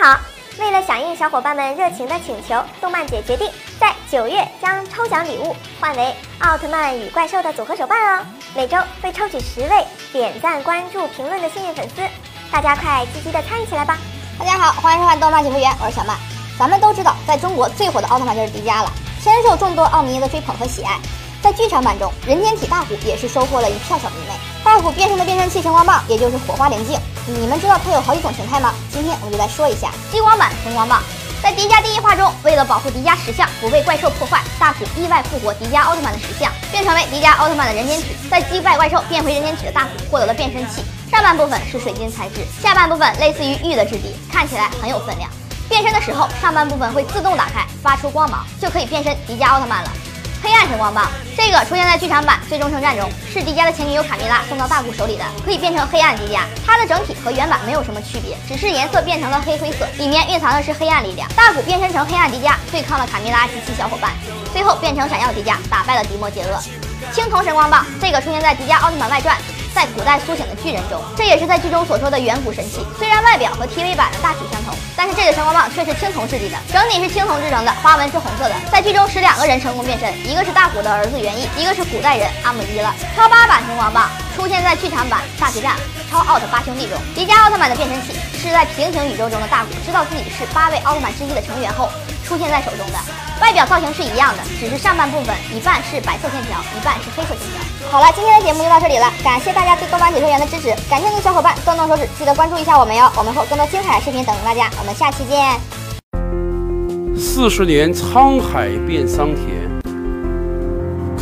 好，为了响应小伙伴们热情的请求，动漫姐决定在九月将抽奖礼物换为奥特曼与怪兽的组合手办哦。每周会抽取十位点赞、关注、评论的幸运粉丝，大家快积极的参与起来吧！大家好，欢迎收看动漫解说员，我是小曼。咱们都知道，在中国最火的奥特曼就是迪迦了，深受众多奥迷的追捧和喜爱。在剧场版中，人间体大虎也是收获了一票小迷妹。大虎变身的变身器晨光棒，也就是火花连镜，你们知道它有好几种形态吗？今天我就来说一下激光版晨光棒。在迪迦第一话中，为了保护迪迦石像不被怪兽破坏，大虎意外复活迪迦奥特曼的石像，变成为迪迦奥特曼的人间体。在击败怪兽变回人间体的大虎获得了变身器，上半部分是水晶材质，下半部分类似于玉的质地，看起来很有分量。变身的时候，上半部分会自动打开，发出光芒，就可以变身迪迦奥特曼了。黑暗神光棒，这个出现在剧场版最终圣战中，是迪迦的前女友卡蜜拉送到大古手里的，可以变成黑暗迪迦。它的整体和原版没有什么区别，只是颜色变成了黑灰色，里面蕴藏的是黑暗力量。大古变身成黑暗迪迦，对抗了卡蜜拉及其小伙伴，最后变成闪耀迪迦，打败了迪莫杰厄。青铜神光棒，这个出现在迪迦奥特曼外传。在古代苏醒的巨人中，这也是在剧中所说的远古神器。虽然外表和 TV 版的大体相同，但是这个神光棒却是青铜质地的，整体是青铜制成的，花纹是红色的。在剧中使两个人成功变身，一个是大虎的儿子元义，一个是古代人阿姆伊了。超八版神光棒出现在剧场版大决战超奥特八兄弟中，迪迦奥特曼的变身器是在平行宇宙中的大古知道自己是八位奥特曼之一的成员后出现在手中的。外表造型是一样的，只是上半部分一半是白色线条，一半是黑色线条。好了，今天的节目就到这里了，感谢大家对动漫解说员的支持，感兴趣的小伙伴动动手指，记得关注一下我们哟，我们会有更多精彩的视频等着大家，我们下期见。四十年沧海变桑田，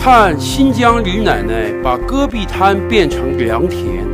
看新疆李奶奶把戈壁滩变成良田。